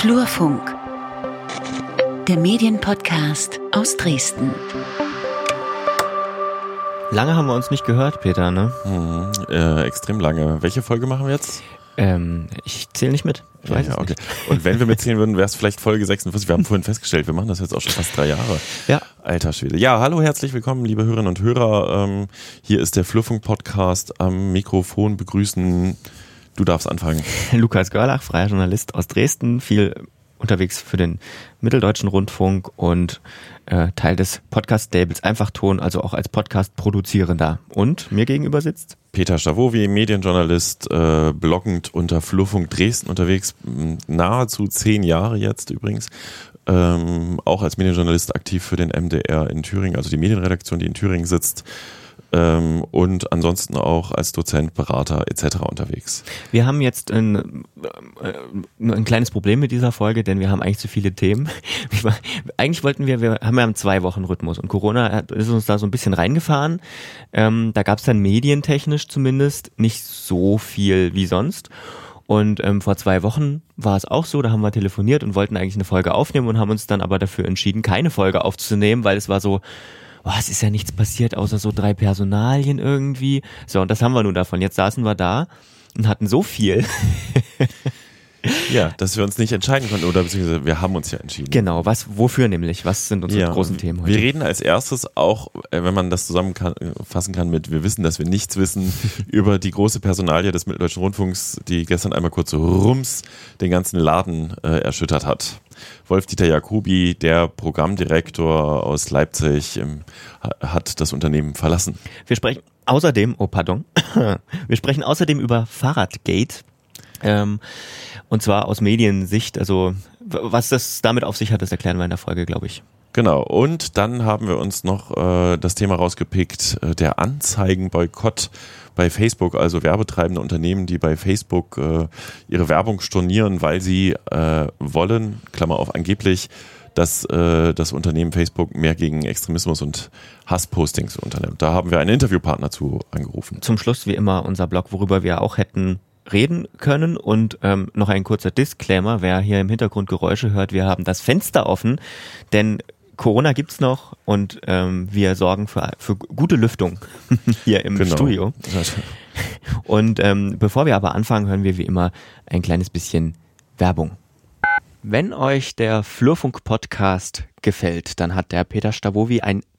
Flurfunk, der Medienpodcast aus Dresden. Lange haben wir uns nicht gehört, Peter, ne? Mhm, äh, extrem lange. Welche Folge machen wir jetzt? Ähm, ich zähle nicht mit. Ich weiß ja, okay. nicht. Und wenn wir mitzählen würden, wäre es vielleicht Folge 46. Wir haben vorhin festgestellt, wir machen das jetzt auch schon fast drei Jahre. Ja. Alter Schwede. Ja, hallo, herzlich willkommen, liebe Hörerinnen und Hörer. Ähm, hier ist der Flurfunk-Podcast. Am Mikrofon begrüßen. Du darfst anfangen. Lukas Görlach, freier Journalist aus Dresden, viel unterwegs für den Mitteldeutschen Rundfunk und äh, Teil des Podcast-Labels Einfachton, also auch als Podcast-Produzierender. Und mir gegenüber sitzt Peter Stavovi, Medienjournalist, äh, bloggend unter Flurfunk Dresden unterwegs, nahezu zehn Jahre jetzt übrigens. Ähm, auch als Medienjournalist aktiv für den MDR in Thüringen, also die Medienredaktion, die in Thüringen sitzt. Ähm, und ansonsten auch als Dozent, Berater etc. unterwegs. Wir haben jetzt ein, äh, ein kleines Problem mit dieser Folge, denn wir haben eigentlich zu viele Themen. Eigentlich wollten wir, wir haben ja einen zwei Wochen Rhythmus und Corona ist uns da so ein bisschen reingefahren. Ähm, da gab es dann medientechnisch zumindest nicht so viel wie sonst. Und ähm, vor zwei Wochen war es auch so, da haben wir telefoniert und wollten eigentlich eine Folge aufnehmen und haben uns dann aber dafür entschieden, keine Folge aufzunehmen, weil es war so, oh, es ist ja nichts passiert, außer so drei Personalien irgendwie. So, und das haben wir nun davon. Jetzt saßen wir da und hatten so viel. Ja, dass wir uns nicht entscheiden konnten oder beziehungsweise wir haben uns ja entschieden. Genau, was, wofür nämlich? Was sind unsere Ja, großen Themen heute? Wir reden als erstes auch, äh, wenn man das zusammenfassen kann mit, wir wissen, dass wir nichts wissen, über die große Personalie des Mitteldeutschen Rundfunks, die gestern einmal kurz so rums den ganzen Laden äh, erschüttert hat. Wolf-Dieter Jacobi, der Programmdirektor aus Leipzig, ähm, ha- hat das Unternehmen verlassen. Wir sprechen außerdem, oh pardon, wir sprechen außerdem über Fahrradgate. Ähm, und zwar aus Mediensicht, also was das damit auf sich hat, das erklären wir in der Folge, glaube ich. Genau, und dann haben wir uns noch äh, das Thema rausgepickt, äh, der Anzeigenboykott bei Facebook, also werbetreibende Unternehmen, die bei Facebook äh, ihre Werbung stornieren, weil sie äh, wollen, Klammer auf angeblich, dass äh, das Unternehmen Facebook mehr gegen Extremismus und Hasspostings unternimmt. Da haben wir einen Interviewpartner zu angerufen. Zum Schluss wie immer unser Blog, worüber wir auch hätten reden können und ähm, noch ein kurzer Disclaimer, wer hier im Hintergrund Geräusche hört, wir haben das Fenster offen, denn Corona gibt's noch und ähm, wir sorgen für, für gute Lüftung hier im Genau. Studio. Und ähm, bevor wir aber anfangen, hören wir wie immer ein kleines bisschen Werbung. Wenn euch der Flurfunk-Podcast gefällt, dann hat der Peter Stavovi ein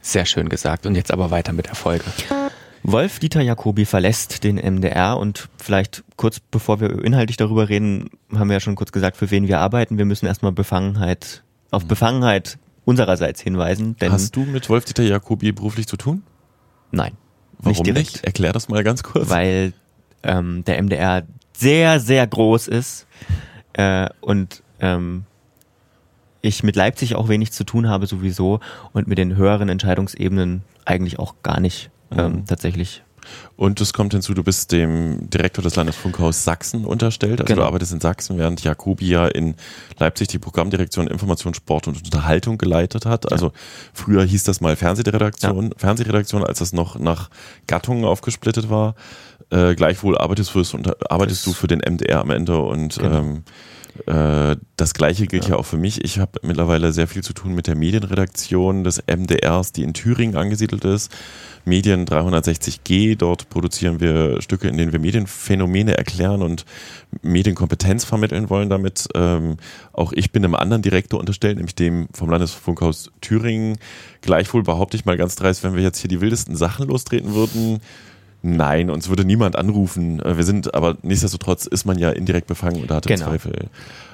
Sehr schön gesagt. Und jetzt aber weiter mit der Folge. Wolf-Dieter Jacobi verlässt den MDR und vielleicht kurz bevor wir inhaltlich darüber reden, haben wir ja schon kurz gesagt, für wen wir arbeiten. Wir müssen erstmal Befangenheit, auf Befangenheit unsererseits hinweisen, denn Hast du mit Wolf-Dieter Jacobi beruflich zu tun? nein, Warum nicht direkt. Erklär das mal ganz kurz. weil ähm, der MDR sehr, sehr groß ist äh, und ähm, ich mit Leipzig auch wenig zu tun habe sowieso und mit den höheren Entscheidungsebenen eigentlich auch gar nicht ähm, Mhm. tatsächlich. Und es kommt hinzu, du bist dem Direktor des Landesfunkhaus Sachsen unterstellt. Also Genau. du arbeitest in Sachsen, während Jacobi ja in Leipzig die Programmdirektion Information, Sport und Unterhaltung geleitet hat. Also früher hieß das mal Fernsehredaktion, Fernsehredaktion, als das noch nach Gattungen aufgesplittet war. Äh, gleichwohl arbeitest, unter, arbeitest du für den MDR am Ende und Genau. ähm, äh, das gleiche gilt ja. auch für mich. Ich habe mittlerweile sehr viel zu tun mit der Medienredaktion des MDRs, die in Thüringen angesiedelt ist. Medien 360G, dort produzieren wir Stücke, in denen wir Medienphänomene erklären und Medienkompetenz vermitteln wollen damit. Ähm, auch ich bin einem anderen Direktor unterstellt, nämlich dem vom Landesfunkhaus Thüringen. Gleichwohl behaupte ich mal ganz dreist, wenn wir jetzt hier die wildesten Sachen lostreten würden, Nein, uns würde niemand anrufen. Äh, Wir sind, aber nichtsdestotrotz ist man ja indirekt befangen oder hat im Genau. Zweifel.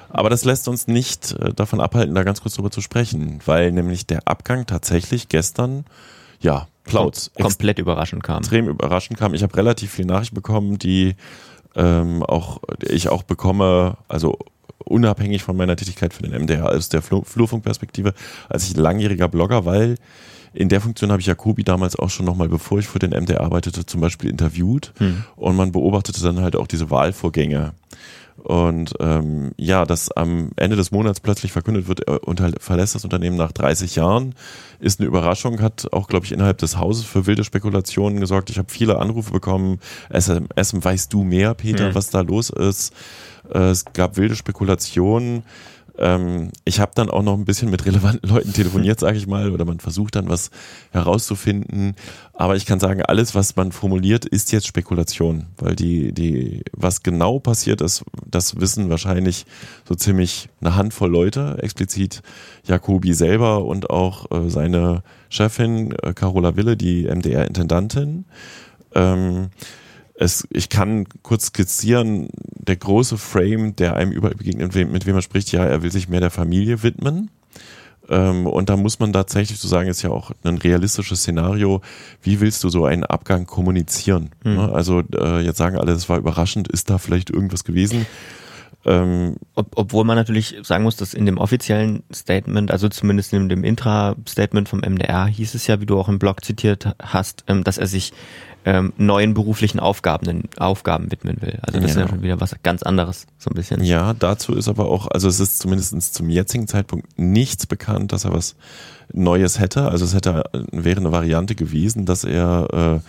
Aber das lässt uns nicht äh, davon abhalten, da ganz kurz drüber zu sprechen, weil nämlich der Abgang tatsächlich gestern, ja, Plauz, Kom komplett überraschend kam. extrem überraschend kam. Ich habe relativ viel Nachrichten bekommen, die ähm, auch ich auch bekomme, also unabhängig von meiner Tätigkeit für den MDR aus der Flur Flurfunkperspektive, als ich langjähriger Blogger, weil in der Funktion habe ich Jacobi damals auch schon nochmal, bevor ich für den MDR arbeitete, zum Beispiel interviewt hm. und man beobachtete dann halt auch diese Wahlvorgänge. Und ähm, ja, dass am Ende des Monats plötzlich verkündet wird, er verlässt das Unternehmen nach 30 Jahren, ist eine Überraschung, hat auch, glaube ich, innerhalb des Hauses für wilde Spekulationen gesorgt. Ich habe viele Anrufe bekommen. SMS, weißt du mehr, Peter, mhm. was da los ist? Äh, es gab wilde Spekulationen. Ähm, ich habe dann auch noch ein bisschen mit relevanten Leuten telefoniert, sage ich mal, oder man versucht dann was herauszufinden. Aber ich kann sagen, alles, was man formuliert, ist jetzt Spekulation, weil die, die, was genau passiert ist, das wissen wahrscheinlich so ziemlich eine Handvoll Leute, explizit Jacobi selber und auch äh, seine Chefin äh, Carola Wille, die MDR-Intendantin. Ähm, es, ich kann kurz skizzieren, der große Frame, der einem überall begegnet, mit wem er spricht, ja, er will sich mehr der Familie widmen. Ähm, und da muss man tatsächlich so sagen, ist ja auch ein realistisches Szenario. Wie willst du so einen Abgang kommunizieren? Hm. Also äh, jetzt sagen alle, das war überraschend, ist da vielleicht irgendwas gewesen? Ähm, Ob, obwohl man natürlich sagen muss, dass in dem offiziellen Statement, also zumindest in dem Intra-Statement vom MDR, hieß es ja, wie du auch im Blog zitiert hast, ähm, dass er sich ähm, neuen beruflichen Aufgaben, Aufgaben widmen will. Also das ja. ist ja schon wieder was ganz anderes, so ein bisschen. Ja, dazu ist aber auch, also es ist zumindest zum jetzigen Zeitpunkt nichts bekannt, dass er was Neues hätte. Also es hätte wäre eine Variante gewesen, dass er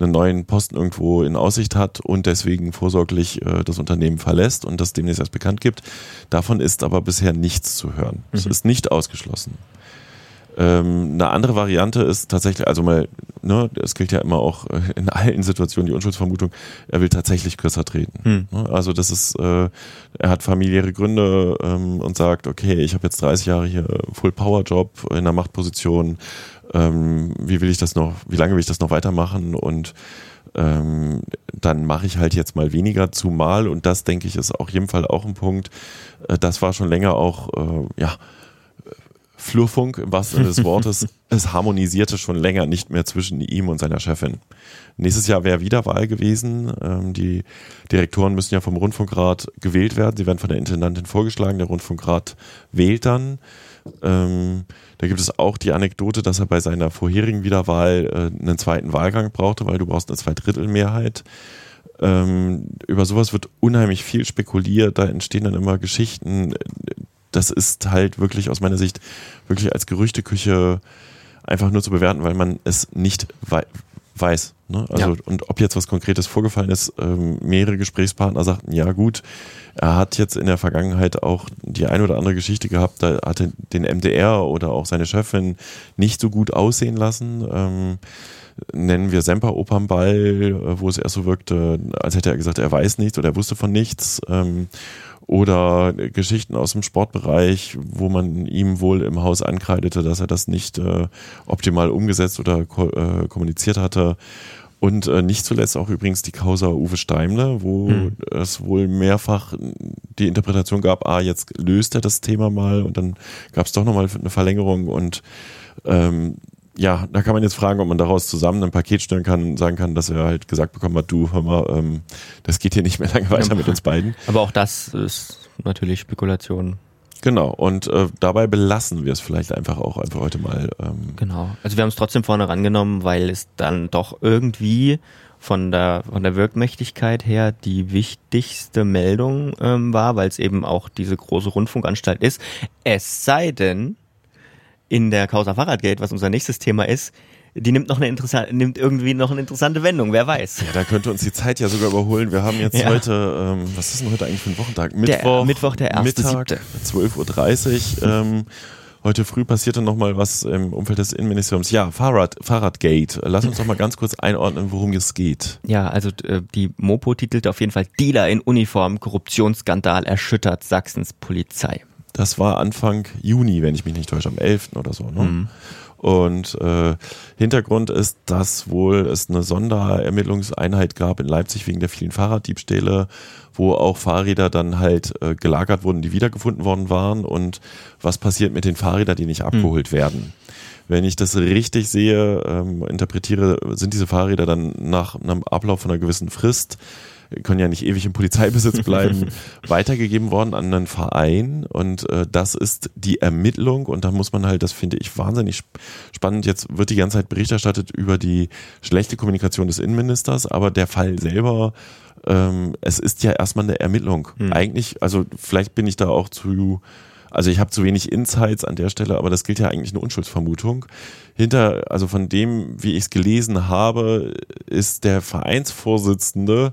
äh, einen neuen Posten irgendwo in Aussicht hat und deswegen vorsorglich äh, das Unternehmen verlässt und das demnächst erst bekannt gibt. Davon ist aber bisher nichts zu hören. Es mhm. ist nicht ausgeschlossen. Ähm, eine andere Variante ist tatsächlich, also mal, ne, es gilt ja immer auch äh, in allen Situationen die Unschuldsvermutung, er will tatsächlich kürzer treten. Hm. Ne, also das ist, äh, er hat familiäre Gründe ähm, und sagt, okay, ich habe jetzt 30 Jahre hier Full Power Job in einer Machtposition, ähm, wie will ich das noch, wie lange will ich das noch weitermachen und ähm, dann mache ich halt jetzt mal weniger zumal und das denke ich ist auf jeden Fall auch ein Punkt. Äh, das war schon länger auch, äh, ja, Flurfunk im wahrsten Sinne des Wortes. es harmonisierte schon länger nicht mehr zwischen ihm und seiner Chefin. Nächstes Jahr wäre wieder Wahl gewesen. Ähm, die Direktoren müssen ja vom Rundfunkrat gewählt werden. Sie werden von der Intendantin vorgeschlagen. Der Rundfunkrat wählt dann. Ähm, da gibt es auch die Anekdote, dass er bei seiner vorherigen Wiederwahl äh, einen zweiten Wahlgang brauchte, weil du brauchst eine Zweidrittelmehrheit. Ähm, über sowas wird unheimlich viel spekuliert. Da entstehen dann immer Geschichten das ist halt wirklich aus meiner Sicht wirklich als Gerüchteküche einfach nur zu bewerten, weil man es nicht wei weiß. Ne? Also, ja. und ob jetzt was Konkretes vorgefallen ist, ähm, mehrere Gesprächspartner sagten, ja gut, er hat jetzt in der Vergangenheit auch die eine oder andere Geschichte gehabt, da hat er den MDR oder auch seine Chefin nicht so gut aussehen lassen. Ähm, nennen wir Semper Opernball, äh, wo es erst so wirkte, als hätte er gesagt, er weiß nichts oder er wusste von nichts. Ähm, oder Geschichten aus dem Sportbereich, wo man ihm wohl im Haus ankreidete, dass er das nicht äh, optimal umgesetzt oder ko äh, kommuniziert hatte. Und äh, nicht zuletzt auch übrigens die Causa Uwe Steimler, wo hm. es wohl mehrfach die Interpretation gab, ah, jetzt löst er das Thema mal und dann gab es doch nochmal eine Verlängerung und ähm, ja, da kann man jetzt fragen, ob man daraus zusammen ein Paket stellen kann, sagen kann, dass er halt gesagt bekommen hat, du, hör mal, ähm, das geht hier nicht mehr lange weiter mit uns beiden. Aber auch das ist natürlich Spekulation. Genau, und äh, dabei belassen wir es vielleicht einfach auch einfach heute mal. Ähm. Genau, also wir haben es trotzdem vorne rangenommen, weil es dann doch irgendwie von der, von der Wirkmächtigkeit her die wichtigste Meldung ähm, war, weil es eben auch diese große Rundfunkanstalt ist. Es sei denn, in der Causa Fahrradgate, was unser nächstes Thema ist, die nimmt noch eine interessante, nimmt irgendwie noch eine interessante Wendung, wer weiß. Ja, da könnte uns die Zeit ja sogar überholen. Wir haben jetzt ja. heute, ähm, was ist denn heute eigentlich für ein Wochentag? Mittwoch, der, Mittwoch, der erste Mittag, 12.30 Uhr. Ähm, heute früh passierte noch mal was im Umfeld des Innenministeriums. Ja, Fahrrad, Fahrradgate. Lass uns doch mal ganz kurz einordnen, worum es geht. Ja, also äh, die Mopo titelte auf jeden Fall Dealer in Uniform, Korruptionsskandal erschüttert Sachsens Polizei. Das war Anfang Juni, wenn ich mich nicht täusche, am 11. oder so. Ne? Mhm. Und äh, Hintergrund ist, dass wohl es eine Sonderermittlungseinheit gab in Leipzig wegen der vielen Fahrraddiebstähle, wo auch Fahrräder dann halt äh, gelagert wurden, die wiedergefunden worden waren. Und was passiert mit den Fahrrädern, die nicht abgeholt mhm. werden? Wenn ich das richtig sehe, ähm, interpretiere, sind diese Fahrräder dann nach einem Ablauf von einer gewissen Frist können ja nicht ewig im Polizeibesitz bleiben, weitergegeben worden an einen Verein und äh, das ist die Ermittlung und da muss man halt, das finde ich wahnsinnig spannend, jetzt wird die ganze Zeit Bericht erstattet über die schlechte Kommunikation des Innenministers, aber der Fall selber ähm, es ist ja erstmal eine Ermittlung. Hm. Eigentlich, also vielleicht bin ich da auch zu also ich habe zu wenig Insights an der Stelle, aber das gilt ja eigentlich eine Unschuldsvermutung. Hinter, also von dem, wie ich es gelesen habe, ist der Vereinsvorsitzende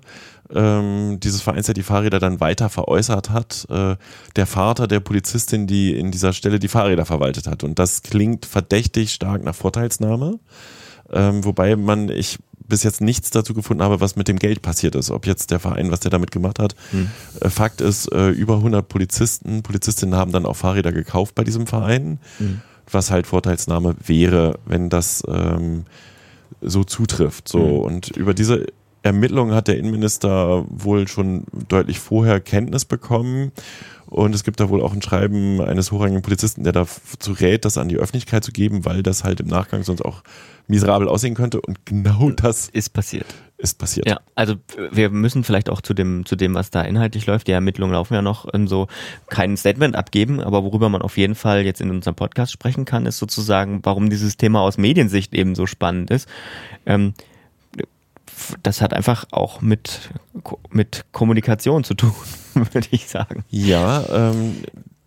ähm, dieses Vereins, der die Fahrräder dann weiter veräußert hat, äh, der Vater der Polizistin, die in dieser Stelle die Fahrräder verwaltet hat. Und das klingt verdächtig stark nach Vorteilsnahme. Ähm, wobei man, ich bis jetzt nichts dazu gefunden habe, was mit dem Geld passiert ist. Ob jetzt der Verein, was der damit gemacht hat. Hm. Äh, Fakt ist, äh, über 100 Polizisten, Polizistinnen haben dann auch Fahrräder gekauft bei diesem Verein, hm. was halt Vorteilsnahme wäre, wenn das ähm, so zutrifft. So hm. und über diese Ermittlungen hat der Innenminister wohl schon deutlich vorher Kenntnis bekommen. Und es gibt da wohl auch ein Schreiben eines hochrangigen Polizisten, der dazu rät, das an die Öffentlichkeit zu geben, weil das halt im Nachgang sonst auch miserabel aussehen könnte. Und genau das ist passiert. Ist passiert. Ja, also wir müssen vielleicht auch zu dem, zu dem, was da inhaltlich läuft. Die Ermittlungen laufen ja noch in so kein Statement abgeben, aber worüber man auf jeden Fall jetzt in unserem Podcast sprechen kann, ist sozusagen, warum dieses Thema aus Mediensicht eben so spannend ist. Ähm, das hat einfach auch mit, mit Kommunikation zu tun, würde ich sagen. Ja, ähm,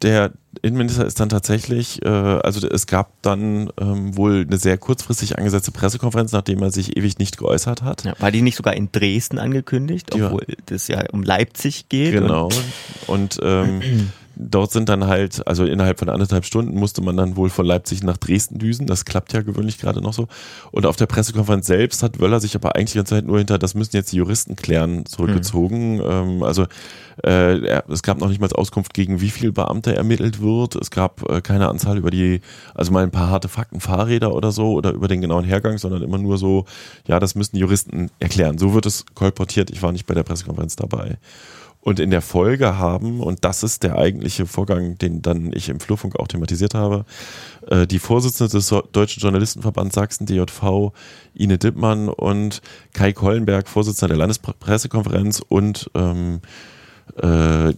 der Innenminister ist dann tatsächlich, äh, also es gab dann ähm, wohl eine sehr kurzfristig angesetzte Pressekonferenz, nachdem er sich ewig nicht geäußert hat. Ja, war die nicht sogar in Dresden angekündigt, obwohl ja. das ja um Leipzig geht? Genau. Und, und ähm, dort sind dann halt, also innerhalb von anderthalb Stunden musste man dann wohl von Leipzig nach Dresden düsen. Das klappt ja gewöhnlich gerade noch so. Und auf der Pressekonferenz selbst hat Wöller sich aber eigentlich die ganze Zeit nur hinter, das müssen jetzt die Juristen klären, zurückgezogen. Mhm. Ähm, also äh, es gab noch nicht mal Auskunft, gegen wie viel Beamte ermittelt wird. Es gab äh, keine Anzahl über die, also mal ein paar harte Fakten, Fahrräder oder so oder über den genauen Hergang, sondern immer nur so, ja, das müssen die Juristen erklären. So wird es kolportiert. Ich war nicht bei der Pressekonferenz dabei und in der Folge haben, und das ist der eigentliche Vorgang, den dann ich im Flurfunk auch thematisiert habe, äh, die Vorsitzende des Deutschen Journalistenverbands Sachsen, DJV, Ine Dippmann und Kai Kollenberg, Vorsitzender der Landespressekonferenz und ähm, äh,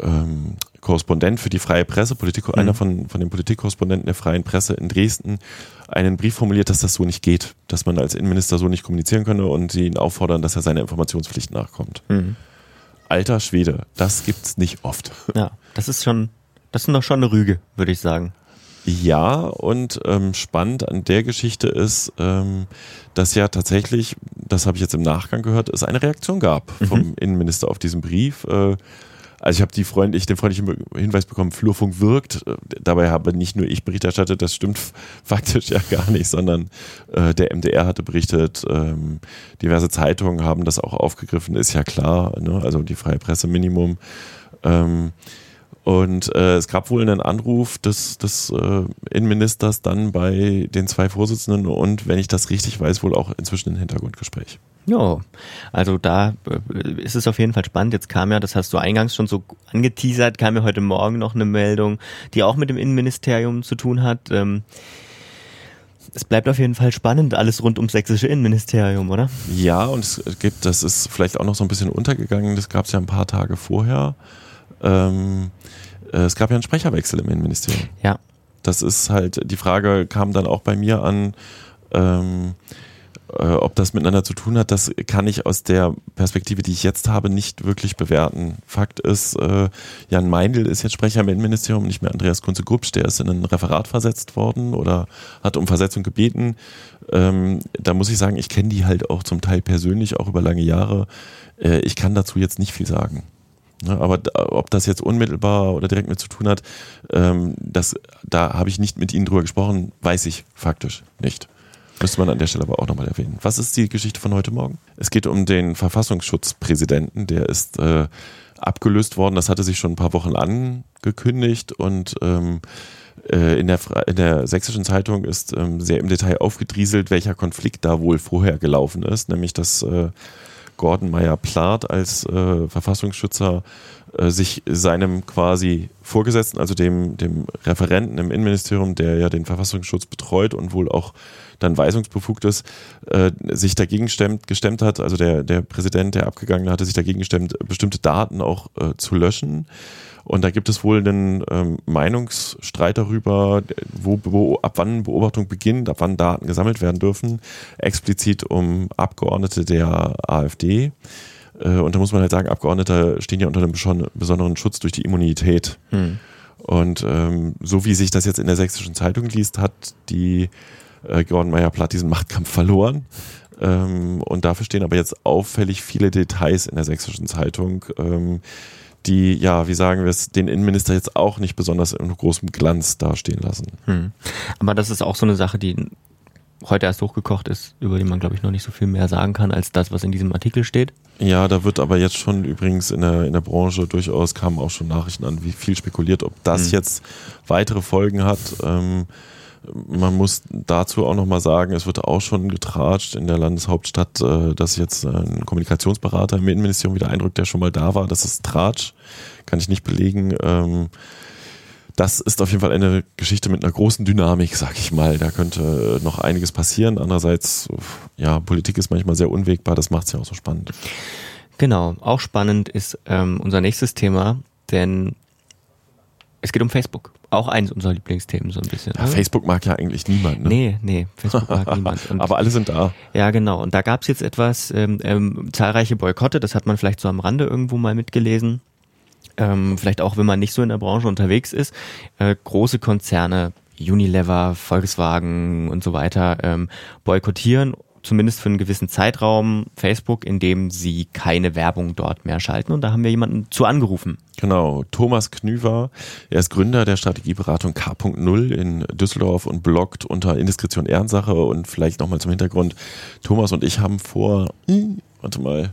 ähm, Korrespondent für die freie Presse, Politik, mhm. einer von, von den Politikkorrespondenten der freien Presse in Dresden, einen Brief formuliert, dass das so nicht geht, dass man als Innenminister so nicht kommunizieren könne und sie ihn auffordern, dass er seiner Informationspflicht nachkommt. Mhm alter Schwede, das gibt's nicht oft. Ja, das ist schon, das ist doch schon eine Rüge, würde ich sagen. Ja, und ähm, spannend an der Geschichte ist, ähm, dass ja tatsächlich, das habe ich jetzt im Nachgang gehört, es eine Reaktion gab vom mhm. Innenminister auf diesen Brief. Äh, also ich habe die freundlich, den freundlichen Hinweis bekommen, Flurfunk wirkt. Dabei habe nicht nur ich Bericht erstattet, das stimmt faktisch ja gar nicht, sondern äh, der MDR hatte berichtet, ähm, diverse Zeitungen haben das auch aufgegriffen, ist ja klar, ne? also die freie Presse Minimum. Ähm, und äh, es gab wohl einen Anruf des, des äh, Innenministers dann bei den zwei Vorsitzenden und, wenn ich das richtig weiß, wohl auch inzwischen ein Hintergrundgespräch. Ja, also da äh, ist es auf jeden Fall spannend. Jetzt kam ja, das hast du eingangs schon so angeteasert, kam ja heute Morgen noch eine Meldung, die auch mit dem Innenministerium zu tun hat. Ähm, es bleibt auf jeden Fall spannend, alles rund ums sächsische Innenministerium, oder? Ja, und es gibt, das ist vielleicht auch noch so ein bisschen untergegangen, das gab es ja ein paar Tage vorher. Ähm, äh, es gab ja einen Sprecherwechsel im Innenministerium. Ja. Das ist halt, die Frage kam dann auch bei mir an, ähm, äh, ob das miteinander zu tun hat, das kann ich aus der Perspektive, die ich jetzt habe, nicht wirklich bewerten. Fakt ist, äh, Jan Meindl ist jetzt Sprecher im Innenministerium, nicht mehr Andreas Kunze-Grubsch, der ist in ein Referat versetzt worden oder hat um Versetzung gebeten. Ähm, da muss ich sagen, ich kenne die halt auch zum Teil persönlich, auch über lange Jahre. Äh, ich kann dazu jetzt nicht viel sagen. Ja, aber ob das jetzt unmittelbar oder direkt mit zu tun hat, ähm, das, da habe ich nicht mit Ihnen drüber gesprochen, weiß ich faktisch nicht. Müsste man an der Stelle aber auch nochmal erwähnen. Was ist die Geschichte von heute Morgen? Es geht um den Verfassungsschutzpräsidenten, der ist äh, abgelöst worden. Das hatte sich schon ein paar Wochen angekündigt und ähm, äh, in, der, in der sächsischen Zeitung ist ähm, sehr im Detail aufgedrieselt, welcher Konflikt da wohl vorher gelaufen ist, nämlich dass äh, Gordon Meyer-Plath als äh, Verfassungsschützer äh, sich seinem quasi Vorgesetzten, also dem, dem Referenten im Innenministerium, der ja den Verfassungsschutz betreut und wohl auch dann weisungsbefugt ist, äh, sich dagegen stemmt, gestemmt hat, also der, der Präsident, der Abgegangene, hatte sich dagegen gestemmt, bestimmte Daten auch äh, zu löschen. Und da gibt es wohl einen ähm, Meinungsstreit darüber, wo, wo, ab wann Beobachtung beginnt, ab wann Daten gesammelt werden dürfen, explizit um Abgeordnete der AfD. Äh, und da muss man halt sagen, Abgeordnete stehen ja unter einem besonderen Schutz durch die Immunität. Hm. Und ähm, so wie sich das jetzt in der sächsischen Zeitung liest, hat die äh, Gordon Meyer-Platt diesen Machtkampf verloren. Ähm, und dafür stehen aber jetzt auffällig viele Details in der sächsischen Zeitung, ähm, die, ja, wie sagen wir es, den Innenminister jetzt auch nicht besonders in großem Glanz dastehen lassen. Hm. Aber das ist auch so eine Sache, die heute erst hochgekocht ist, über die man, glaube ich, noch nicht so viel mehr sagen kann, als das, was in diesem Artikel steht. Ja, da wird aber jetzt schon übrigens in der, in der Branche durchaus kamen auch schon Nachrichten an, wie viel spekuliert, ob das hm. jetzt weitere Folgen hat. Ähm, man muss dazu auch nochmal sagen, es wird auch schon getratscht in der Landeshauptstadt, äh, dass jetzt ein Kommunikationsberater im Innenministerium wieder eindrückt, der schon mal da war. Das ist Tratsch, kann ich nicht belegen. Ähm, das ist auf jeden Fall eine Geschichte mit einer großen Dynamik, sag ich mal. Da könnte noch einiges passieren. Andererseits, ja, Politik ist manchmal sehr unwegbar, das macht es ja auch so spannend. Genau, auch spannend ist ähm, unser nächstes Thema, denn es geht um Facebook. Auch eines unserer Lieblingsthemen so ein bisschen. Ja, Facebook mag ja eigentlich niemand. Ne? Nee, nee, Facebook mag niemand. Und Aber alle sind da. Ja, genau. Und da gab es jetzt etwas, ähm, ähm, zahlreiche Boykotte, das hat man vielleicht so am Rande irgendwo mal mitgelesen. Ähm, vielleicht auch, wenn man nicht so in der Branche unterwegs ist. Äh, große Konzerne, Unilever, Volkswagen und so weiter, ähm, boykottieren zumindest für einen gewissen Zeitraum Facebook, in dem sie keine Werbung dort mehr schalten. Und da haben wir jemanden zu angerufen. Genau, Thomas Knüver. Er ist Gründer der Strategieberatung K.0 in Düsseldorf und bloggt unter Indiskretion Ehrensache. Und vielleicht nochmal zum Hintergrund. Thomas und ich haben vor, hm, warte mal,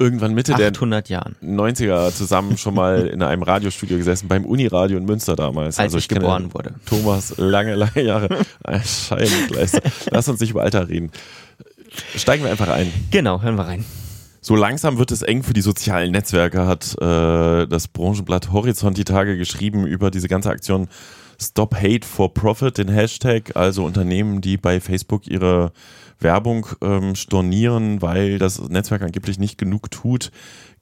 irgendwann Mitte der 90er zusammen schon mal in einem Radiostudio gesessen, beim Uniradio in Münster damals. Als also ich, ich geboren wurde. Thomas, lange, lange Jahre. Scheibenkleister. Lass uns nicht über Alter reden. Steigen wir einfach ein. Genau, hören wir rein. So langsam wird es eng für die sozialen Netzwerke, hat äh, das Branchenblatt Horizont die Tage geschrieben über diese ganze Aktion Stop Hate for Profit, den Hashtag, also Unternehmen, die bei Facebook ihre Werbung ähm, stornieren, weil das Netzwerk angeblich nicht genug tut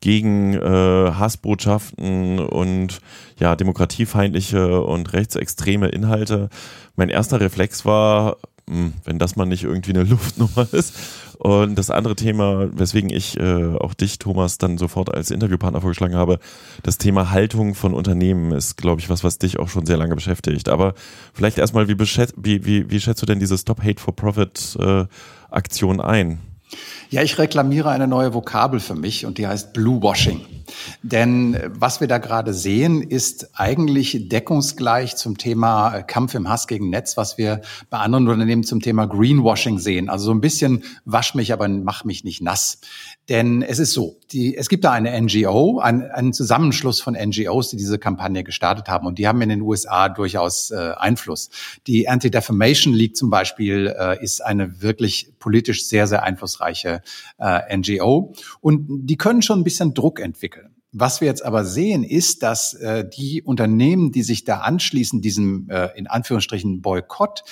gegen äh, Hassbotschaften und ja demokratiefeindliche und rechtsextreme Inhalte. Mein erster Reflex war, hm, wenn das mal nicht irgendwie eine Luftnummer ist. Und das andere Thema, weswegen ich äh, auch dich, Thomas, dann sofort als Interviewpartner vorgeschlagen habe, das Thema Haltung von Unternehmen ist, glaube ich, was, was dich auch schon sehr lange beschäftigt. Aber vielleicht erstmal, wie, wie, wie, wie schätzt du denn diese Stop Hate for Profit äh, Aktion ein? Ja, ich reklamiere eine neue Vokabel für mich und die heißt Blue Washing. Denn äh, was wir da gerade sehen, ist eigentlich deckungsgleich zum Thema äh, Kampf im Hass gegen Netz, was wir bei anderen Unternehmen zum Thema Greenwashing sehen. Also so ein bisschen wasch mich, aber mach mich nicht nass. Denn es ist so, die, es gibt da eine NGO, ein, einen Zusammenschluss von NGOs, die diese Kampagne gestartet haben. Und die haben in den USA durchaus äh, Einfluss. Die Anti-Defamation League zum Beispiel äh, ist eine wirklich politisch sehr, sehr einflussreiche äh, NGO. Und die können schon ein bisschen Druck entwickeln. Was wir jetzt aber sehen, ist, dass äh, die Unternehmen, die sich da anschließen, diesem äh, in Anführungsstrichen Boykott,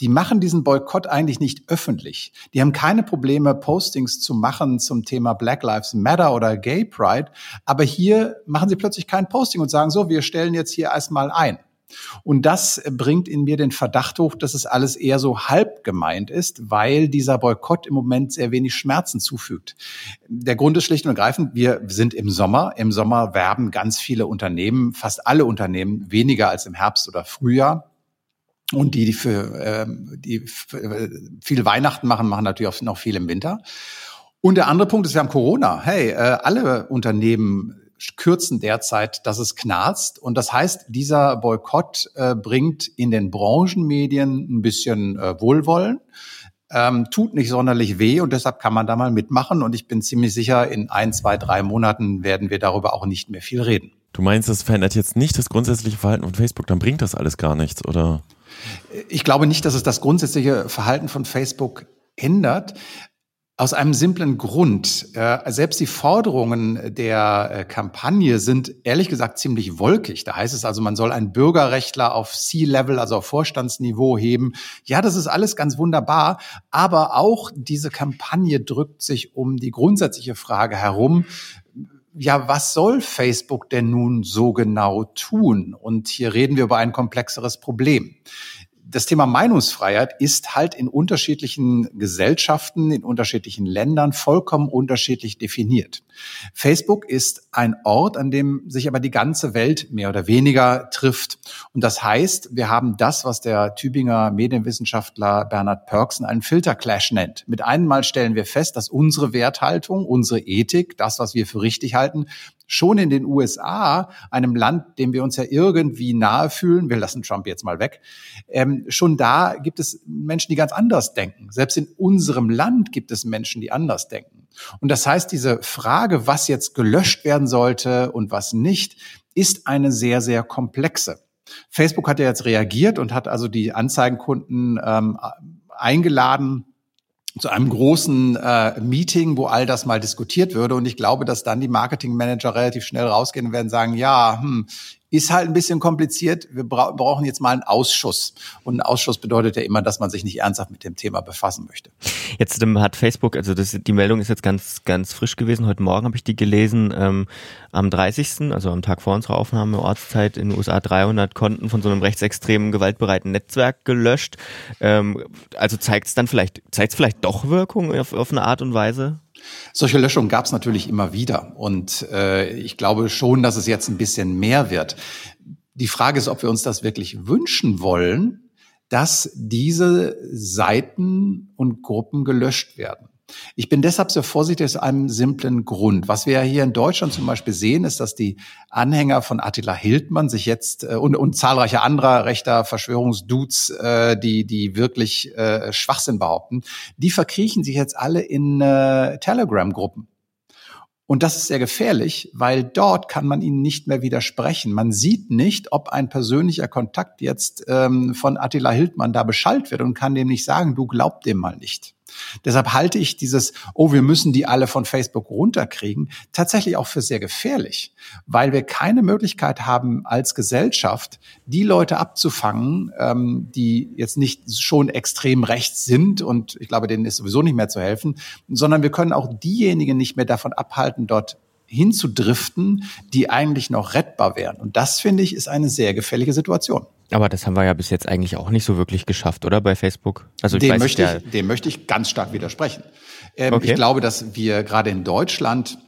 die machen diesen Boykott eigentlich nicht öffentlich. Die haben keine Probleme, Postings zu machen zum Thema Black Lives Matter oder Gay Pride. Aber hier machen sie plötzlich kein Posting und sagen so, wir stellen jetzt hier erstmal ein. Und das bringt in mir den Verdacht hoch, dass es alles eher so halb gemeint ist, weil dieser Boykott im Moment sehr wenig Schmerzen zufügt. Der Grund ist schlicht und ergreifend, wir sind im Sommer. Im Sommer werben ganz viele Unternehmen, fast alle Unternehmen, weniger als im Herbst oder Frühjahr. Und die, die für ähm, die für viel Weihnachten machen, machen natürlich auch noch viel im Winter. Und der andere Punkt ist, wir haben Corona. Hey, äh, alle Unternehmen kürzen derzeit, dass es knarzt. Und das heißt, dieser Boykott äh, bringt in den Branchenmedien ein bisschen äh, Wohlwollen. Ähm, tut nicht sonderlich weh und deshalb kann man da mal mitmachen. Und ich bin ziemlich sicher, in ein, zwei, drei Monaten werden wir darüber auch nicht mehr viel reden. Du meinst, das verändert jetzt nicht das grundsätzliche Verhalten von Facebook, dann bringt das alles gar nichts, oder? Ich glaube nicht, dass es das grundsätzliche Verhalten von Facebook ändert. Aus einem simplen Grund. Äh, selbst die Forderungen der äh, Kampagne sind ehrlich gesagt ziemlich wolkig. Da heißt es also, man soll einen Bürgerrechtler auf C-Level, also auf Vorstandsniveau heben. Ja, das ist alles ganz wunderbar. Aber auch diese Kampagne drückt sich um die grundsätzliche Frage herum, ja, was soll Facebook denn nun so genau tun? Und hier reden wir über ein komplexeres Problem das Thema Meinungsfreiheit ist halt in unterschiedlichen Gesellschaften, in unterschiedlichen Ländern vollkommen unterschiedlich definiert. Facebook ist ein Ort, an dem sich aber die ganze Welt mehr oder weniger trifft. Und das heißt, wir haben das, was der Tübinger Medienwissenschaftler Bernhard Pörksen einen Filterclash nennt. Mit einem Mal stellen wir fest, dass unsere Werthaltung, unsere Ethik, das, was wir für richtig halten, schon in den USA, einem Land, dem wir uns ja irgendwie nahe fühlen, wir lassen Trump jetzt mal weg, ähm, schon da gibt es Menschen, die ganz anders denken. Selbst in unserem Land gibt es Menschen, die anders denken. Und das heißt, diese Frage, was jetzt gelöscht werden sollte und was nicht, ist eine sehr, sehr komplexe. Facebook hat ja jetzt reagiert und hat also die Anzeigenkunden ähm, eingeladen, zu einem großen äh, Meeting, wo all das mal diskutiert würde. Und ich glaube, dass dann die Marketingmanager relativ schnell rausgehen und werden sagen, ja, hm, ist halt ein bisschen kompliziert. Wir bra brauchen jetzt mal einen Ausschuss. Und ein Ausschuss bedeutet ja immer, dass man sich nicht ernsthaft mit dem Thema befassen möchte. Jetzt ähm, hat Facebook, also das, die Meldung ist jetzt ganz, ganz frisch gewesen. Heute Morgen habe ich die gelesen. Ähm, am 30., also am Tag vor unserer Aufnahme, Ortszeit in den USA 300 Konten von so einem rechtsextremen, gewaltbereiten Netzwerk gelöscht. Ähm, also zeigt es dann vielleicht, zeigt es vielleicht doch Wirkung auf, auf eine Art und Weise? Solche Löschungen gab es natürlich immer wieder. Und äh, ich glaube schon, dass es jetzt ein bisschen mehr wird. Die Frage ist, ob wir uns das wirklich wünschen wollen, dass diese Seiten und Gruppen gelöscht werden. Ich bin deshalb sehr vorsichtig aus einem simplen Grund. Was wir ja hier in Deutschland zum Beispiel sehen, ist, dass die Anhänger von Attila Hildmann sich jetzt äh, und, und zahlreiche anderer rechter Verschwörungsdudes, äh, die, die wirklich äh, Schwachsinn behaupten, die verkriechen sich jetzt alle in äh, Telegram-Gruppen. Und das ist sehr gefährlich, weil dort kann man ihnen nicht mehr widersprechen. Man sieht nicht, ob ein persönlicher Kontakt jetzt ähm, von Attila Hildmann da beschallt wird und kann dem nicht sagen, du glaub dem mal nicht. Deshalb halte ich dieses, oh, wir müssen die alle von Facebook runterkriegen, tatsächlich auch für sehr gefährlich, weil wir keine Möglichkeit haben, als Gesellschaft die Leute abzufangen, ähm, die jetzt nicht schon extrem rechts sind und ich glaube, denen ist sowieso nicht mehr zu helfen, sondern wir können auch diejenigen nicht mehr davon abhalten, dort hinzudriften, die eigentlich noch rettbar wären. Und das, finde ich, ist eine sehr gefährliche Situation. Aber das haben wir ja bis jetzt eigentlich auch nicht so wirklich geschafft, oder bei Facebook? Also ich dem, weiß, möchte ich, dem möchte ich ganz stark widersprechen. Ähm, okay. Ich glaube, dass wir gerade in Deutschland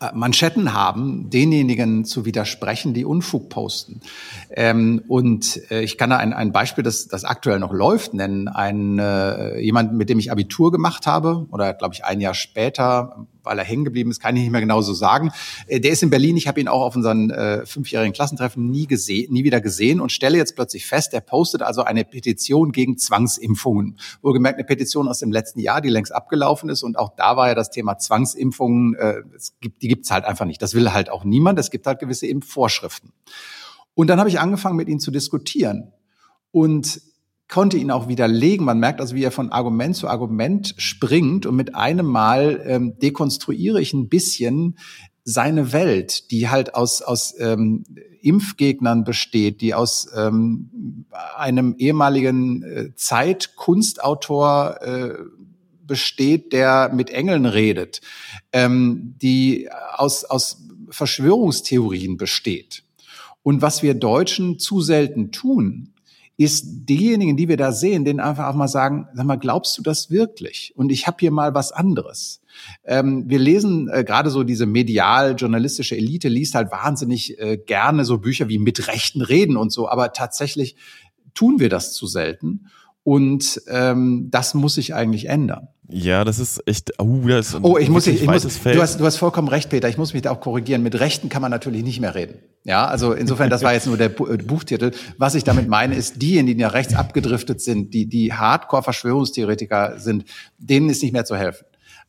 äh, Manschetten haben, denjenigen zu widersprechen, die Unfug posten. Ähm, und äh, ich kann da ein, ein Beispiel, das, das aktuell noch läuft, nennen. Ein, äh, jemand, mit dem ich Abitur gemacht habe, oder glaube ich ein Jahr später, weil er hängen geblieben ist, kann ich nicht mehr genau so sagen. Äh, der ist in Berlin, ich habe ihn auch auf unseren äh, fünfjährigen Klassentreffen nie gesehen, nie wieder gesehen und stelle jetzt plötzlich fest, er postet also eine Petition gegen Zwangsimpfungen. Wohlgemerkt eine Petition aus dem letzten Jahr, die längst abgelaufen ist und auch da war ja das Thema Zwangsimpfungen, äh, es gibt, die gibt's halt einfach nicht. Das will halt auch niemand. Es gibt halt gewisse Impfvorschriften. Und dann habe ich angefangen, mit ihm zu diskutieren. Und konnte ihn auch widerlegen. Man merkt also, wie er von Argument zu Argument springt und mit einem Mal ähm, dekonstruiere ich ein bisschen seine Welt, die halt aus, aus ähm, Impfgegnern besteht, die aus ähm, einem ehemaligen äh, Zeitkunstautor äh, besteht, der mit Engeln redet, ähm, die aus, aus Verschwörungstheorien besteht. Und was wir Deutschen zu selten tun, ist diejenigen, die wir da sehen, denen einfach auch mal sagen, sag mal, glaubst du das wirklich? Und ich habe hier mal was anderes. Ähm, wir lesen äh, gerade so diese medial-journalistische Elite liest halt wahnsinnig äh, gerne so Bücher wie Mit Rechten reden und so, aber tatsächlich tun wir das zu selten. Und ähm, das muss sich eigentlich ändern. Ja, das ist echt. Uh, das ist oh, ich muss, ich, ich muss. Du hast, du hast vollkommen recht, Peter. Ich muss mich da auch korrigieren. Mit Rechten kann man natürlich nicht mehr reden. Ja, also insofern, das war jetzt nur der äh, Buchtitel. Was ich damit meine, ist diejenigen, die nach rechts abgedriftet sind, die die Hardcore-Verschwörungstheoretiker sind, denen ist nicht mehr zu helfen.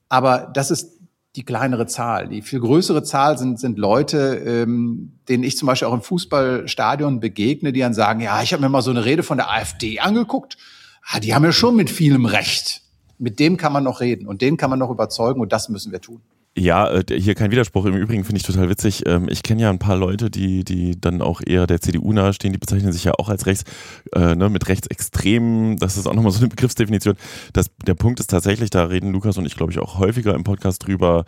Aber das ist die kleinere Zahl. Die viel größere Zahl sind, sind Leute, ähm, denen ich zum Beispiel auch im Fußballstadion begegne, die dann sagen, ja, ich habe mir mal so eine Rede von der AfD angeguckt. Ah, die haben ja schon mit vielem Recht. Mit dem kann man noch reden und den kann man noch überzeugen und das müssen wir tun. Ja, äh, hier kein Widerspruch. Im Übrigen finde ich total witzig. Ähm, ich kenne ja ein paar Leute, die, die dann auch eher der CDU nahestehen, die bezeichnen sich ja auch als rechts, äh, ne, mit Rechtsextremen. Das ist auch nochmal so eine Begriffsdefinition. Das, der Punkt ist tatsächlich, da reden Lukas und ich, glaube ich, auch häufiger im Podcast drüber,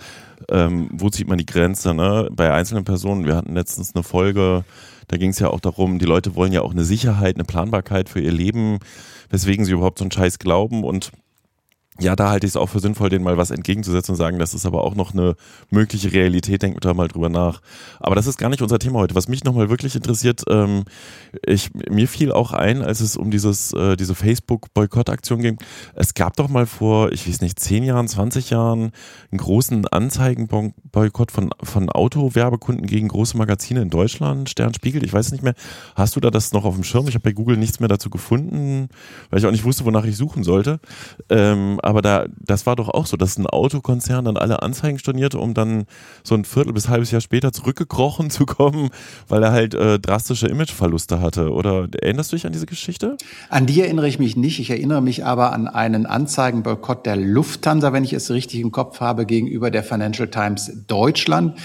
ähm, wo zieht man die Grenze, ne? Bei einzelnen Personen. Wir hatten letztens eine Folge, da ging es ja auch darum, die Leute wollen ja auch eine Sicherheit, eine Planbarkeit für ihr Leben, weswegen sie überhaupt so einen Scheiß glauben und ja, da halte ich es auch für sinnvoll, denen mal was entgegenzusetzen und sagen, das ist aber auch noch eine mögliche Realität, denkt da mal drüber nach. Aber das ist gar nicht unser Thema heute. Was mich nochmal wirklich interessiert, ähm, ich, mir fiel auch ein, als es um dieses, äh, diese Facebook-Boykott-Aktion ging, es gab doch mal vor, ich weiß nicht, zehn Jahren, 20 Jahren einen großen Anzeigenboykott von, von Autowerbekunden gegen große Magazine in Deutschland, Sternspiegel, ich weiß nicht mehr. Hast du da das noch auf dem Schirm? Ich habe bei Google nichts mehr dazu gefunden, weil ich auch nicht wusste, wonach ich suchen sollte. Ähm, aber da, das war doch auch so, dass ein Autokonzern dann alle Anzeigen stornierte, um dann so ein Viertel bis halbes Jahr später zurückgekrochen zu kommen, weil er halt äh, drastische Imageverluste hatte. Oder erinnerst du dich an diese Geschichte? An die erinnere ich mich nicht. Ich erinnere mich aber an einen Anzeigenboykott der Lufthansa, wenn ich es richtig im Kopf habe, gegenüber der Financial Times Deutschland.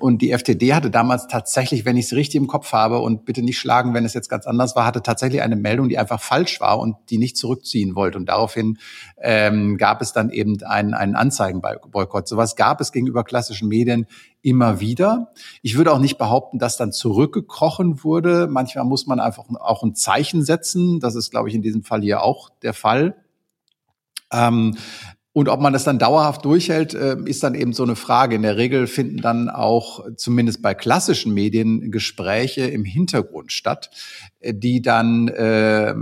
Und die FTD hatte damals tatsächlich, wenn ich es richtig im Kopf habe, und bitte nicht schlagen, wenn es jetzt ganz anders war, hatte tatsächlich eine Meldung, die einfach falsch war und die nicht zurückziehen wollte. Und daraufhin ähm, gab es dann eben einen, einen Anzeigenboykott. Sowas gab es gegenüber klassischen Medien immer wieder. Ich würde auch nicht behaupten, dass dann zurückgekrochen wurde. Manchmal muss man einfach auch ein Zeichen setzen. Das ist, glaube ich, in diesem Fall hier auch der Fall. Ähm, und ob man das dann dauerhaft durchhält, äh, ist dann eben so eine Frage. In der Regel finden dann auch zumindest bei klassischen Medien Gespräche im Hintergrund statt, äh, die dann äh,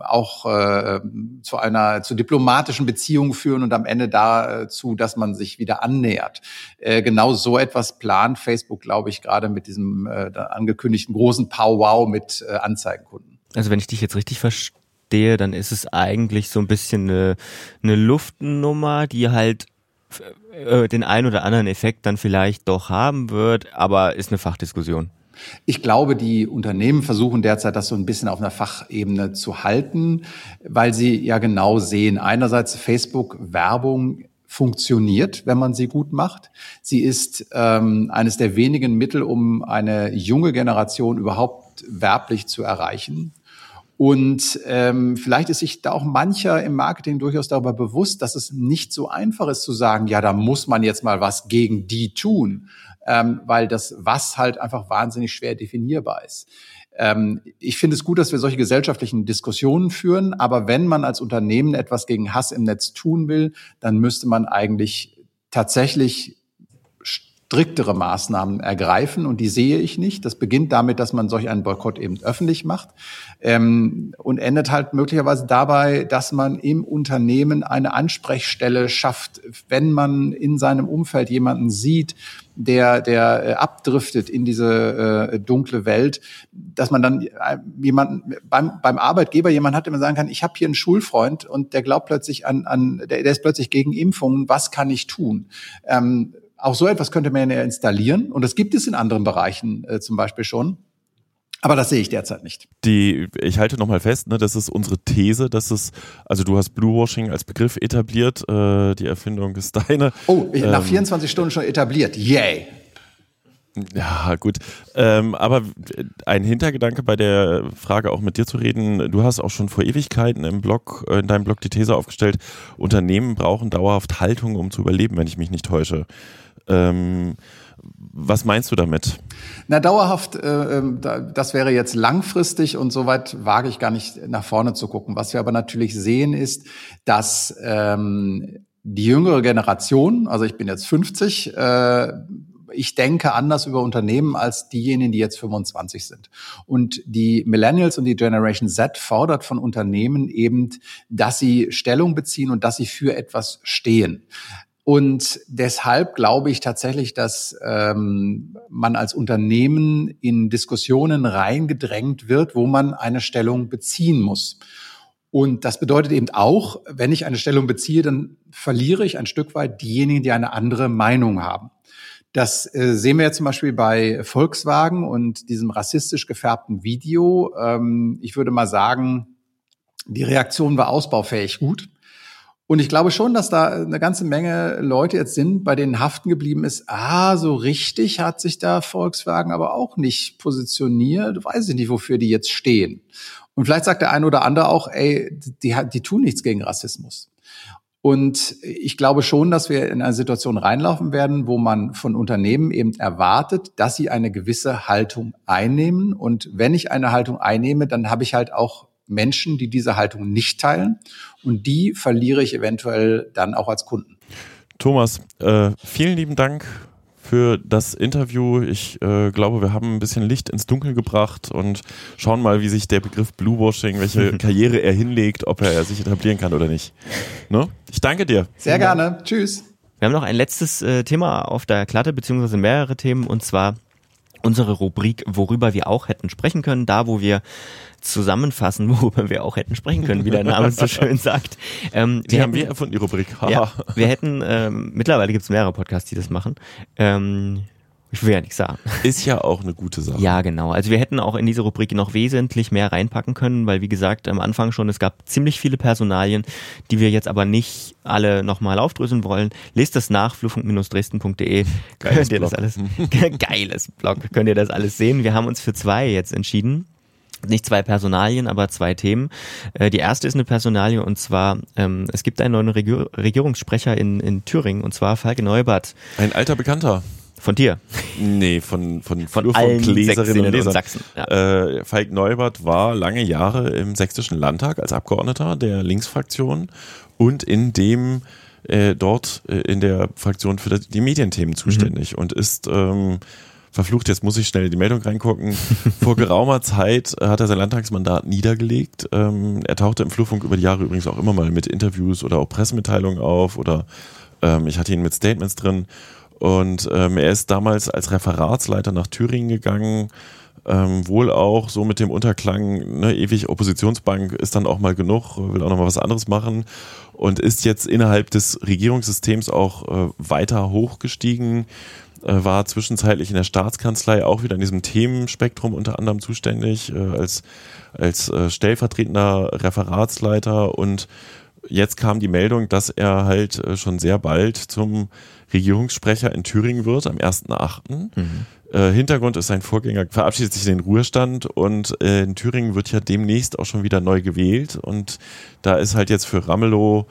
auch äh, zu einer zu diplomatischen Beziehung führen und am Ende dazu, dass man sich wieder annähert. Äh, genau so etwas plant Facebook, glaube ich, gerade mit diesem äh, angekündigten großen Powwow mit äh, Anzeigenkunden. Also wenn ich dich jetzt richtig verstehe, verstehe, dann ist es eigentlich so ein bisschen eine, eine Luftnummer, die halt äh, den ein oder anderen Effekt dann vielleicht doch haben wird, aber ist eine Fachdiskussion. Ich glaube, die Unternehmen versuchen derzeit, das so ein bisschen auf einer Fachebene zu halten, weil sie ja genau sehen, einerseits Facebook-Werbung funktioniert, wenn man sie gut macht. Sie ist ähm, eines der wenigen Mittel, um eine junge Generation überhaupt werblich zu erreichen. Und ähm, vielleicht ist sich da auch mancher im Marketing durchaus darüber bewusst, dass es nicht so einfach ist zu sagen, ja, da muss man jetzt mal was gegen die tun, ähm, weil das was halt einfach wahnsinnig schwer definierbar ist. Ähm, ich finde es gut, dass wir solche gesellschaftlichen Diskussionen führen, aber wenn man als Unternehmen etwas gegen Hass im Netz tun will, dann müsste man eigentlich tatsächlich striktere Maßnahmen ergreifen und die sehe ich nicht. Das beginnt damit, dass man solch einen Boykott eben öffentlich macht ähm, und endet halt möglicherweise dabei, dass man im Unternehmen eine Ansprechstelle schafft, wenn man in seinem Umfeld jemanden sieht, der, der äh, abdriftet in diese äh, dunkle Welt, dass man dann äh, jemanden beim, beim Arbeitgeber jemand hat, der man sagen kann, ich habe hier einen Schulfreund und der glaubt plötzlich an, an der, der ist plötzlich gegen Impfungen, was kann ich tun? Ähm, auch so etwas könnte man ja installieren und das gibt es in anderen Bereichen äh, zum Beispiel schon. Aber das sehe ich derzeit nicht. Die, ich halte nochmal fest, ne, das ist unsere These, dass es, also du hast Bluewashing als Begriff etabliert, äh, die Erfindung ist deine. Oh, ich, ähm, nach 24 Stunden schon etabliert. Yay! Ja, gut. Ähm, aber ein Hintergedanke bei der Frage auch mit dir zu reden, du hast auch schon vor Ewigkeiten im Blog, äh, in deinem Blog die These aufgestellt, Unternehmen brauchen dauerhaft Haltung, um zu überleben, wenn ich mich nicht täusche. Ähm, was meinst du damit? Na, dauerhaft, äh, ähm, das wäre jetzt langfristig und soweit wage ich gar nicht nach vorne zu gucken. Was wir aber natürlich sehen ist, dass ähm, die jüngere Generation, also ich bin jetzt 50, äh, ich denke anders über Unternehmen als diejenigen, die jetzt 25 sind. Und die Millennials und die Generation Z fordert von Unternehmen eben, dass sie Stellung beziehen und dass sie für etwas stehen. Und deshalb glaube ich tatsächlich, dass ähm, man als Unternehmen in Diskussionen reingedrängt wird, wo man eine Stellung beziehen muss. Und das bedeutet eben auch, wenn ich eine Stellung beziehe, dann verliere ich ein Stück weit diejenigen, die eine andere Meinung haben. Das äh, sehen wir ja zum Beispiel bei Volkswagen und diesem rassistisch gefärbten Video. Ähm, ich würde mal sagen, die Reaktion war ausbaufähig gut. Und ich glaube schon, dass da eine ganze Menge Leute jetzt sind, bei denen haften geblieben ist, ah, so richtig hat sich da Volkswagen aber auch nicht positioniert. Weiß ich nicht, wofür die jetzt stehen. Und vielleicht sagt der eine oder andere auch, ey, die, die tun nichts gegen Rassismus. Und ich glaube schon, dass wir in eine Situation reinlaufen werden, wo man von Unternehmen eben erwartet, dass sie eine gewisse Haltung einnehmen. Und wenn ich eine Haltung einnehme, dann habe ich halt auch Menschen, die diese Haltung nicht teilen. Und die verliere ich eventuell dann auch als Kunden. Thomas, äh, vielen lieben Dank für das Interview. Ich äh, glaube, wir haben ein bisschen Licht ins Dunkel gebracht und schauen mal, wie sich der Begriff Bluewashing, welche Karriere er hinlegt, ob er sich etablieren kann oder nicht. Ne? Ich danke dir. Sehr gerne. Tschüss. Wir haben noch ein letztes äh, Thema auf der Klatte, beziehungsweise mehrere Themen, und zwar unsere Rubrik, worüber wir auch hätten sprechen können, da wo wir zusammenfassen, worüber wir auch hätten sprechen können, wie der Name so schön sagt. Ähm, die haben hätten, wir erfunden, die Rubrik. ja, wir hätten, ähm, mittlerweile gibt es mehrere Podcasts, die das machen. Ähm, ich will ja nichts sagen. Ist ja auch eine gute Sache. Ja, genau. Also wir hätten auch in diese Rubrik noch wesentlich mehr reinpacken können, weil wie gesagt, am Anfang schon, es gab ziemlich viele Personalien, die wir jetzt aber nicht alle nochmal aufdröseln wollen. Lest das nach, flugfunk-dresden.de. Könnt ihr das alles, geiles Blog, könnt ihr das alles sehen. Wir haben uns für zwei jetzt entschieden nicht zwei Personalien, aber zwei Themen. Äh, die erste ist eine Personalie und zwar, ähm, es gibt einen neuen Regierungssprecher in, in Thüringen und zwar Falke Neubert. Ein alter Bekannter. Von dir? Nee, von, von, von nur allen von Leserinnen und Lesern. Sachsen. Ja. Äh, Falk Neubert war lange Jahre im Sächsischen Landtag als Abgeordneter der Linksfraktion und in dem äh, dort äh, in der Fraktion für die Medienthemen zuständig mhm. und ist ähm, verflucht, jetzt muss ich schnell die Meldung reingucken. Vor geraumer Zeit hat er sein Landtagsmandat niedergelegt. Ähm, er tauchte im Flurfunk über die Jahre übrigens auch immer mal mit Interviews oder auch Pressemitteilungen auf oder ähm, ich hatte ihn mit Statements drin und ähm, er ist damals als Referatsleiter nach Thüringen gegangen, ähm, wohl auch so mit dem Unterklang, ne, ewig Oppositionsbank ist dann auch mal genug, will auch noch mal was anderes machen und ist jetzt innerhalb des Regierungssystems auch äh, weiter hochgestiegen, äh, war zwischenzeitlich in der Staatskanzlei auch wieder in diesem Themenspektrum unter anderem zuständig, äh, als, als äh, stellvertretender Referatsleiter und jetzt kam die Meldung, dass er halt äh, schon sehr bald zum Regierungssprecher in Thüringen wird, am 1.8. Mhm. Äh, Hintergrund ist, sein Vorgänger verabschiedet sich in den Ruhestand und äh, in Thüringen wird ja demnächst auch schon wieder neu gewählt und da ist halt jetzt für Ramelow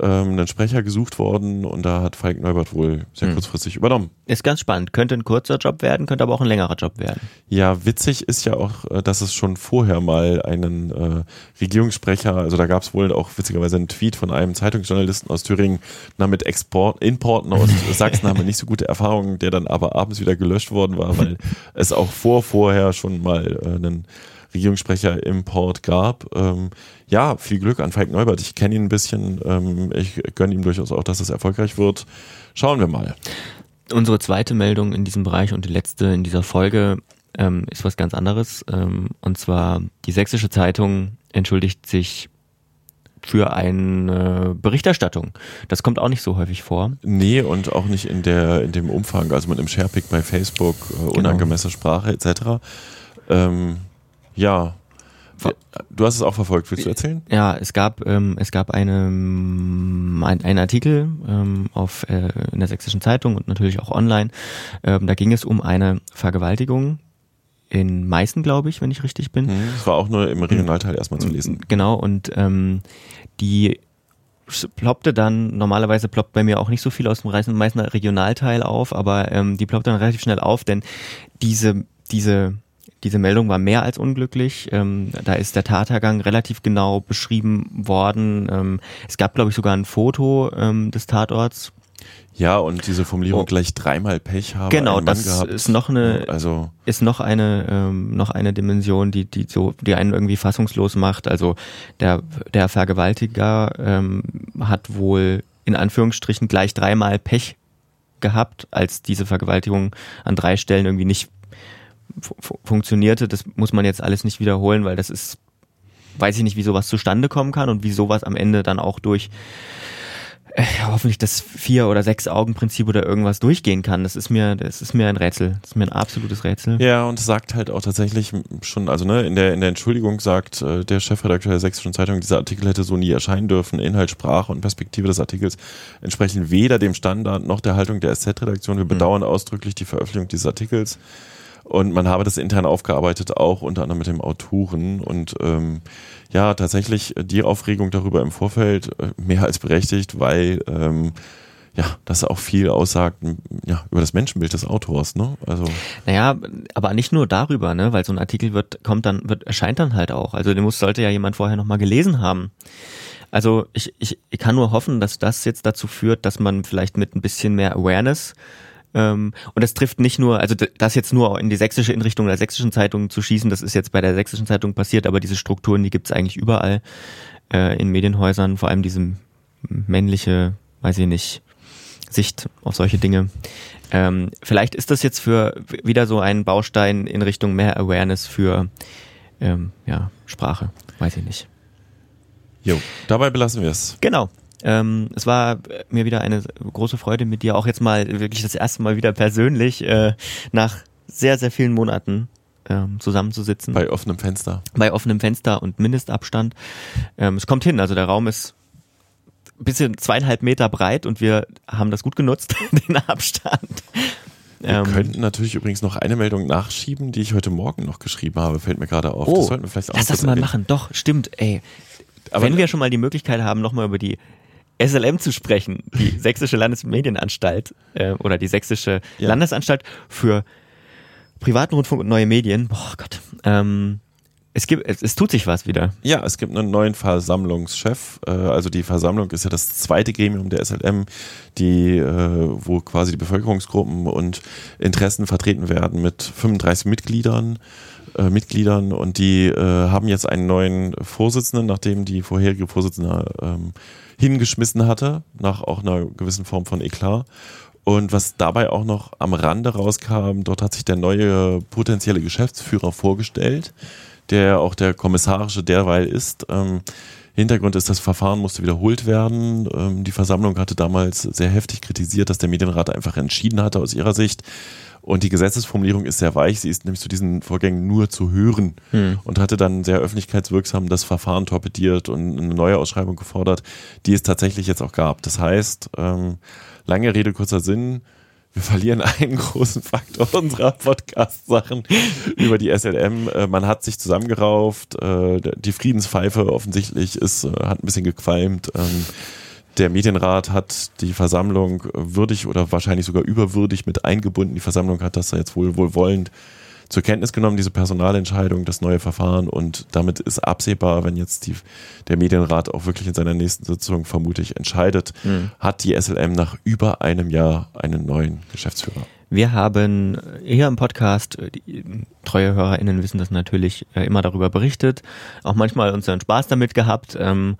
ähm, ein Sprecher gesucht worden und da hat Falk Neubert wohl sehr hm. kurzfristig übernommen. Ist ganz spannend. Könnte ein kurzer Job werden, könnte aber auch ein längerer Job werden. Ja, witzig ist ja auch, äh, dass es schon vorher mal einen äh, Regierungssprecher, also da gab es wohl auch witzigerweise einen Tweet von einem Zeitungsjournalisten aus Thüringen, na mit Export, Importen aus Sachsen haben wir nicht so gute Erfahrungen, der dann aber abends wieder gelöscht worden war, weil es auch vor vorher schon mal äh, einen Regierungssprecher im Port gab. Ähm, ja, viel Glück an Falk Neubert. Ich kenne ihn ein bisschen. Ähm, ich gönne ihm durchaus auch, dass es erfolgreich wird. Schauen wir mal. Unsere zweite Meldung in diesem Bereich und die letzte in dieser Folge ähm, ist was ganz anderes. Ähm, und zwar die Sächsische Zeitung entschuldigt sich für eine Berichterstattung. Das kommt auch nicht so häufig vor. Nee, und auch nicht in der in dem Umfang, also mit einem Sharepick bei Facebook, äh, genau. unangemessene Sprache etc. Ähm, ja. Du hast es auch verfolgt, willst du erzählen? Ja, es gab ähm, es gab eine, ein, einen Artikel ähm, auf äh, in der Sächsischen Zeitung und natürlich auch online. Ähm, da ging es um eine Vergewaltigung in Meißen, glaube ich, wenn ich richtig bin. Mhm, das war auch nur im Regionalteil erstmal zu lesen. Genau und ähm, die ploppte dann, normalerweise ploppt bei mir auch nicht so viel aus dem Meißner Regionalteil auf, aber ähm, die ploppte dann relativ schnell auf, denn diese, diese diese Meldung war mehr als unglücklich. Ähm, da ist der Tatergang relativ genau beschrieben worden. Ähm, es gab, glaube ich, sogar ein Foto ähm, des Tatorts. Ja, und diese Formulierung oh. gleich dreimal Pech haben. Genau, das gehabt. ist noch eine, also ist noch eine, ähm, noch eine Dimension, die, die so, die einen irgendwie fassungslos macht. Also der, der Vergewaltiger ähm, hat wohl in Anführungsstrichen gleich dreimal Pech gehabt, als diese Vergewaltigung an drei Stellen irgendwie nicht funktionierte. Das muss man jetzt alles nicht wiederholen, weil das ist, weiß ich nicht, wie sowas zustande kommen kann und wie sowas am Ende dann auch durch äh, hoffentlich das vier oder sechs Augen-Prinzip oder irgendwas durchgehen kann. Das ist mir, das ist mir ein Rätsel. Das ist mir ein absolutes Rätsel. Ja, und sagt halt auch tatsächlich schon, also ne, in der, in der Entschuldigung sagt äh, der Chefredakteur der Sächsischen Zeitung, dieser Artikel hätte so nie erscheinen dürfen. Inhalt, Sprache und Perspektive des Artikels entsprechen weder dem Standard noch der Haltung der SZ-Redaktion. Wir mhm. bedauern mhm. ausdrücklich die Veröffentlichung dieses Artikels. Und man habe das intern aufgearbeitet, auch unter anderem mit dem Autoren. Und ähm, ja, tatsächlich die Aufregung darüber im Vorfeld äh, mehr als berechtigt, weil ähm, ja, das auch viel aussagt ja, über das Menschenbild des Autors, ne? Also. Naja, aber nicht nur darüber, ne? Weil so ein Artikel wird, kommt dann, wird, erscheint dann halt auch. Also den muss, sollte ja jemand vorher nochmal gelesen haben. Also ich, ich, ich kann nur hoffen, dass das jetzt dazu führt, dass man vielleicht mit ein bisschen mehr Awareness und das trifft nicht nur, also das jetzt nur in die sächsische Inrichtung der sächsischen Zeitung zu schießen, das ist jetzt bei der sächsischen Zeitung passiert, aber diese Strukturen, die gibt es eigentlich überall äh, in Medienhäusern, vor allem diese männliche, weiß ich nicht, Sicht auf solche Dinge. Ähm, vielleicht ist das jetzt für wieder so ein Baustein in Richtung mehr Awareness für ähm, ja, Sprache, weiß ich nicht. Jo, dabei belassen wir es. Genau. Ähm, es war mir wieder eine große Freude mit dir, auch jetzt mal wirklich das erste Mal wieder persönlich äh, nach sehr, sehr vielen Monaten ähm, zusammenzusitzen. Bei offenem Fenster. Bei offenem Fenster und Mindestabstand. Ähm, es kommt hin, also der Raum ist ein bisschen zweieinhalb Meter breit und wir haben das gut genutzt, den Abstand. Wir ähm, könnten natürlich übrigens noch eine Meldung nachschieben, die ich heute Morgen noch geschrieben habe, fällt mir gerade auf. Oh, das sollten wir vielleicht auch lass das mal machen. Doch, stimmt, ey. Aber Wenn wir schon mal die Möglichkeit haben, nochmal über die SLM zu sprechen, die Sächsische Landesmedienanstalt äh, oder die Sächsische ja. Landesanstalt für privaten Rundfunk und neue Medien. Boah Gott. Ähm, es gibt, es, es, tut sich was wieder. Ja, es gibt einen neuen Versammlungschef. Äh, also die Versammlung ist ja das zweite Gremium der SLM, die, äh, wo quasi die Bevölkerungsgruppen und Interessen vertreten werden mit 35 Mitgliedern. Äh, Mitgliedern und die äh, haben jetzt einen neuen Vorsitzenden, nachdem die vorherige Vorsitzende ähm, hingeschmissen hatte, nach auch einer gewissen Form von Eklat. Und was dabei auch noch am Rande rauskam, dort hat sich der neue potenzielle Geschäftsführer vorgestellt, der auch der kommissarische derweil ist. Ähm, Hintergrund ist, das Verfahren musste wiederholt werden. Ähm, die Versammlung hatte damals sehr heftig kritisiert, dass der Medienrat einfach entschieden hatte aus ihrer Sicht. Und die Gesetzesformulierung ist sehr weich. Sie ist nämlich zu diesen Vorgängen nur zu hören hm. und hatte dann sehr öffentlichkeitswirksam das Verfahren torpediert und eine neue Ausschreibung gefordert, die es tatsächlich jetzt auch gab. Das heißt, ähm, lange Rede, kurzer Sinn, wir verlieren einen großen Faktor unserer Podcast-Sachen über die SLM. Äh, man hat sich zusammengerauft, äh, die Friedenspfeife offensichtlich ist, äh, hat ein bisschen gequalmt. Ähm, der Medienrat hat die Versammlung würdig oder wahrscheinlich sogar überwürdig mit eingebunden. Die Versammlung hat das jetzt wohl wohlwollend zur Kenntnis genommen, diese Personalentscheidung, das neue Verfahren und damit ist absehbar, wenn jetzt die, der Medienrat auch wirklich in seiner nächsten Sitzung vermutlich entscheidet, mhm. hat die SLM nach über einem Jahr einen neuen Geschäftsführer. Wir haben hier im Podcast, die treue HörerInnen wissen das natürlich, äh, immer darüber berichtet, auch manchmal unseren Spaß damit gehabt. Ähm,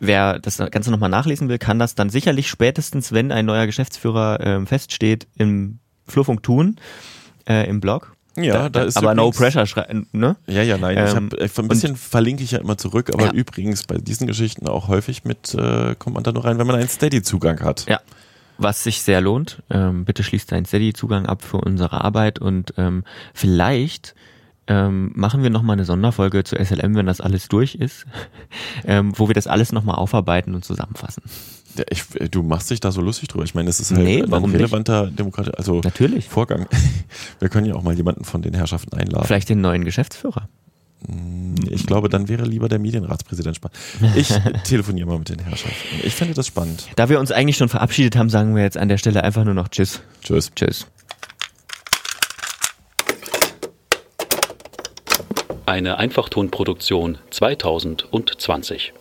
wer das Ganze nochmal nachlesen will, kann das dann sicherlich spätestens, wenn ein neuer Geschäftsführer äh, feststeht, im Flurfunk tun, äh, im Blog. Ja, da, da ist aber no pressure schreiben, ne? Ja, ja, nein. Ähm, ich hab, äh, ein bisschen verlinke ich ja immer zurück, aber ja. übrigens bei diesen Geschichten auch häufig mit äh, kommt man da nur rein, wenn man einen Steady-Zugang hat. Ja. Was sich sehr lohnt. Ähm, bitte schließt einen Steady-Zugang ab für unsere Arbeit und ähm, vielleicht ähm, machen wir nochmal eine Sonderfolge zu SLM, wenn das alles durch ist, ähm, wo wir das alles nochmal aufarbeiten und zusammenfassen. Ja, ich, du machst dich da so lustig drüber. Ich meine, es ist halt nee, ein relevanter Demokratie, also Natürlich. Vorgang. Wir können ja auch mal jemanden von den Herrschaften einladen. Vielleicht den neuen Geschäftsführer. Hm, ich glaube, dann wäre lieber der Medienratspräsident spannend. Ich telefoniere mal mit den Herrschaften. Ich finde das spannend. Da wir uns eigentlich schon verabschiedet haben, sagen wir jetzt an der Stelle einfach nur noch Tschüss. Tschüss. Tschüss. Eine Einfachtonproduktion 2020.